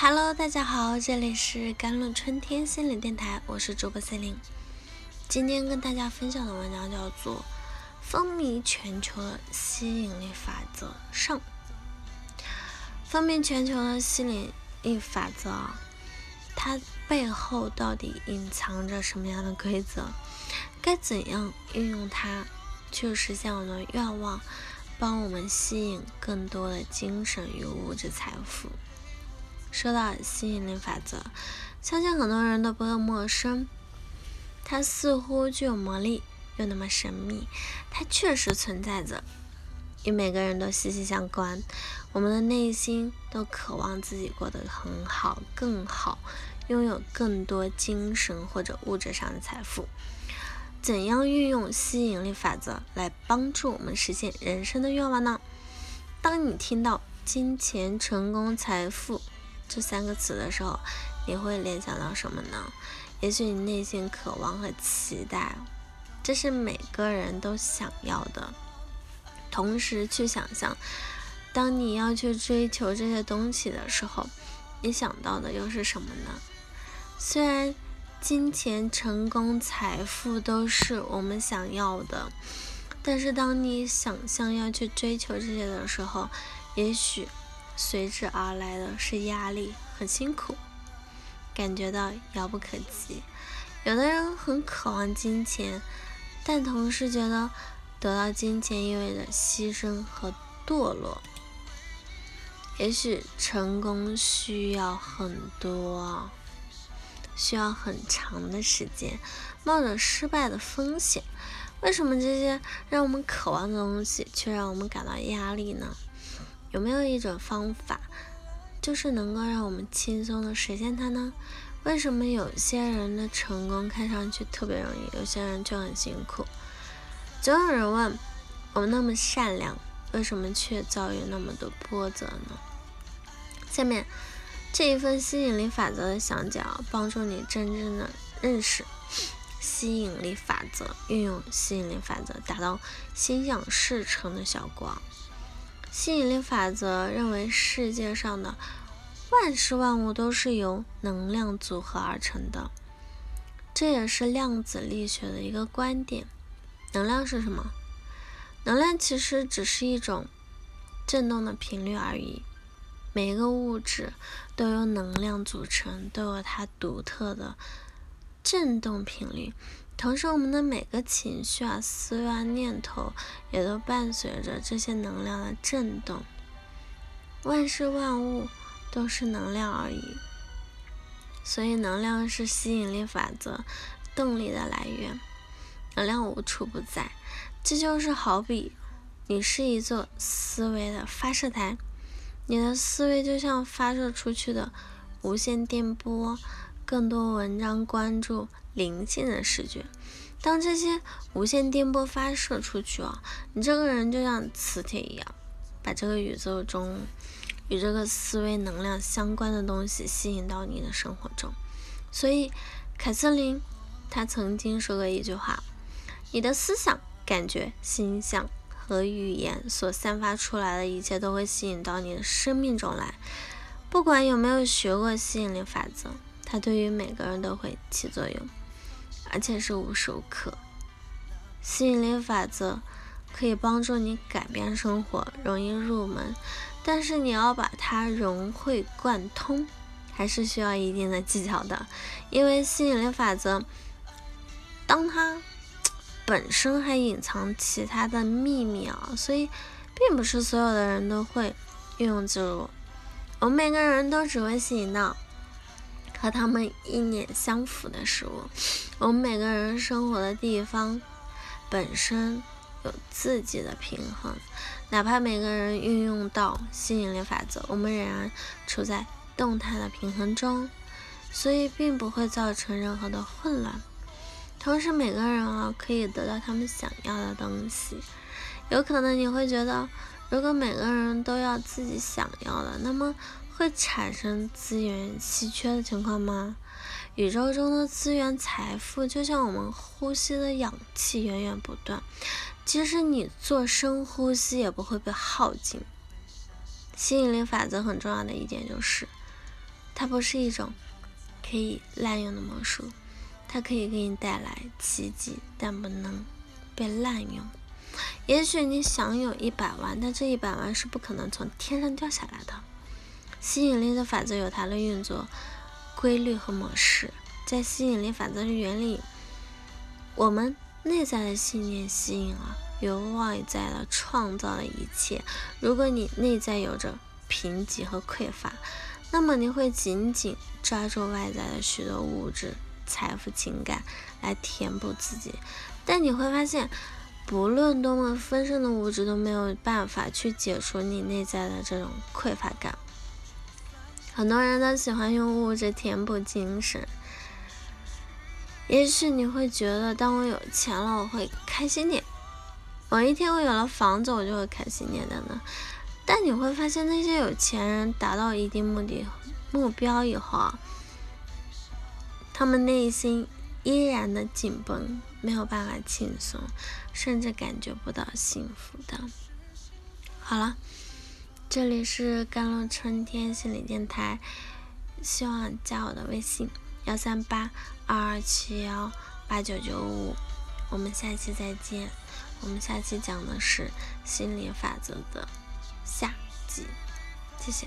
Hello，大家好，这里是甘露春天心理电台，我是主播 C 琳。今天跟大家分享的文章叫做《风靡全球的吸引力法则上》。风靡全球的吸引力法则，它背后到底隐藏着什么样的规则？该怎样运用它去实现我们的愿望，帮我们吸引更多的精神与物质财富？说到吸引力法则，相信很多人都不会陌生。它似乎具有魔力，又那么神秘。它确实存在着，与每个人都息息相关。我们的内心都渴望自己过得很好、更好，拥有更多精神或者物质上的财富。怎样运用吸引力法则来帮助我们实现人生的愿望呢？当你听到金钱、成功、财富，这三个词的时候，你会联想到什么呢？也许你内心渴望和期待，这是每个人都想要的。同时去想象，当你要去追求这些东西的时候，你想到的又是什么呢？虽然金钱、成功、财富都是我们想要的，但是当你想象要去追求这些的时候，也许。随之而来的是压力，很辛苦，感觉到遥不可及。有的人很渴望金钱，但同时觉得得到金钱意味着牺牲和堕落。也许成功需要很多，需要很长的时间，冒着失败的风险。为什么这些让我们渴望的东西，却让我们感到压力呢？有没有一种方法，就是能够让我们轻松的实现它呢？为什么有些人的成功看上去特别容易，有些人却很辛苦？总有人问：我们那么善良，为什么却遭遇那么多波折呢？下面这一份吸引力法则的详解，帮助你真正的认识吸引力法则，运用吸引力法则，达到心想事成的效果。吸引力法则认为，世界上的万事万物都是由能量组合而成的，这也是量子力学的一个观点。能量是什么？能量其实只是一种振动的频率而已。每一个物质都由能量组成，都有它独特的振动频率。同时，我们的每个情绪啊、思维啊、念头，也都伴随着这些能量的震动。万事万物都是能量而已，所以能量是吸引力法则动力的来源。能量无处不在，这就是好比你是一座思维的发射台，你的思维就像发射出去的无线电波。更多文章关注灵性的视觉。当这些无线电波发射出去啊，你这个人就像磁铁一样，把这个宇宙中与这个思维能量相关的东西吸引到你的生活中。所以，凯瑟琳她曾经说过一句话：“你的思想、感觉、形象和语言所散发出来的一切，都会吸引到你的生命中来。不管有没有学过吸引力法则。”它对于每个人都会起作用，而且是无时无刻。吸引力法则可以帮助你改变生活，容易入门，但是你要把它融会贯通，还是需要一定的技巧的。因为吸引力法则，当它 本身还隐藏其他的秘密啊，所以并不是所有的人都会运用自如。我们每个人都只会吸引到。和他们意念相符的事物，我们每个人生活的地方本身有自己的平衡，哪怕每个人运用到吸引力法则，我们仍然处在动态的平衡中，所以并不会造成任何的混乱。同时，每个人啊可以得到他们想要的东西。有可能你会觉得，如果每个人都要自己想要的，那么。会产生资源稀缺的情况吗？宇宙中的资源财富就像我们呼吸的氧气，源源不断。即使你做深呼吸，也不会被耗尽。吸引力法则很重要的一点就是，它不是一种可以滥用的魔术，它可以给你带来奇迹，但不能被滥用。也许你想有一百万，但这一百万是不可能从天上掉下来的。吸引力的法则有它的运作规律和模式，在吸引力法则的原理，我们内在的信念吸引了由外在的创造的一切。如果你内在有着贫瘠和匮乏，那么你会紧紧抓住外在的许多物质、财富、情感来填补自己，但你会发现。不论多么丰盛的物质都没有办法去解除你内在的这种匮乏感。很多人都喜欢用物质填补精神。也许你会觉得，当我有钱了，我会开心点；某一天我有了房子，我就会开心点等等。但你会发现，那些有钱人达到一定目的目标以后啊，他们内心。依然的紧绷，没有办法轻松，甚至感觉不到幸福的。好了，这里是甘露春天心理电台，希望加我的微信幺三八二二七幺八九九五，我们下期再见。我们下期讲的是心理法则的下集，谢谢。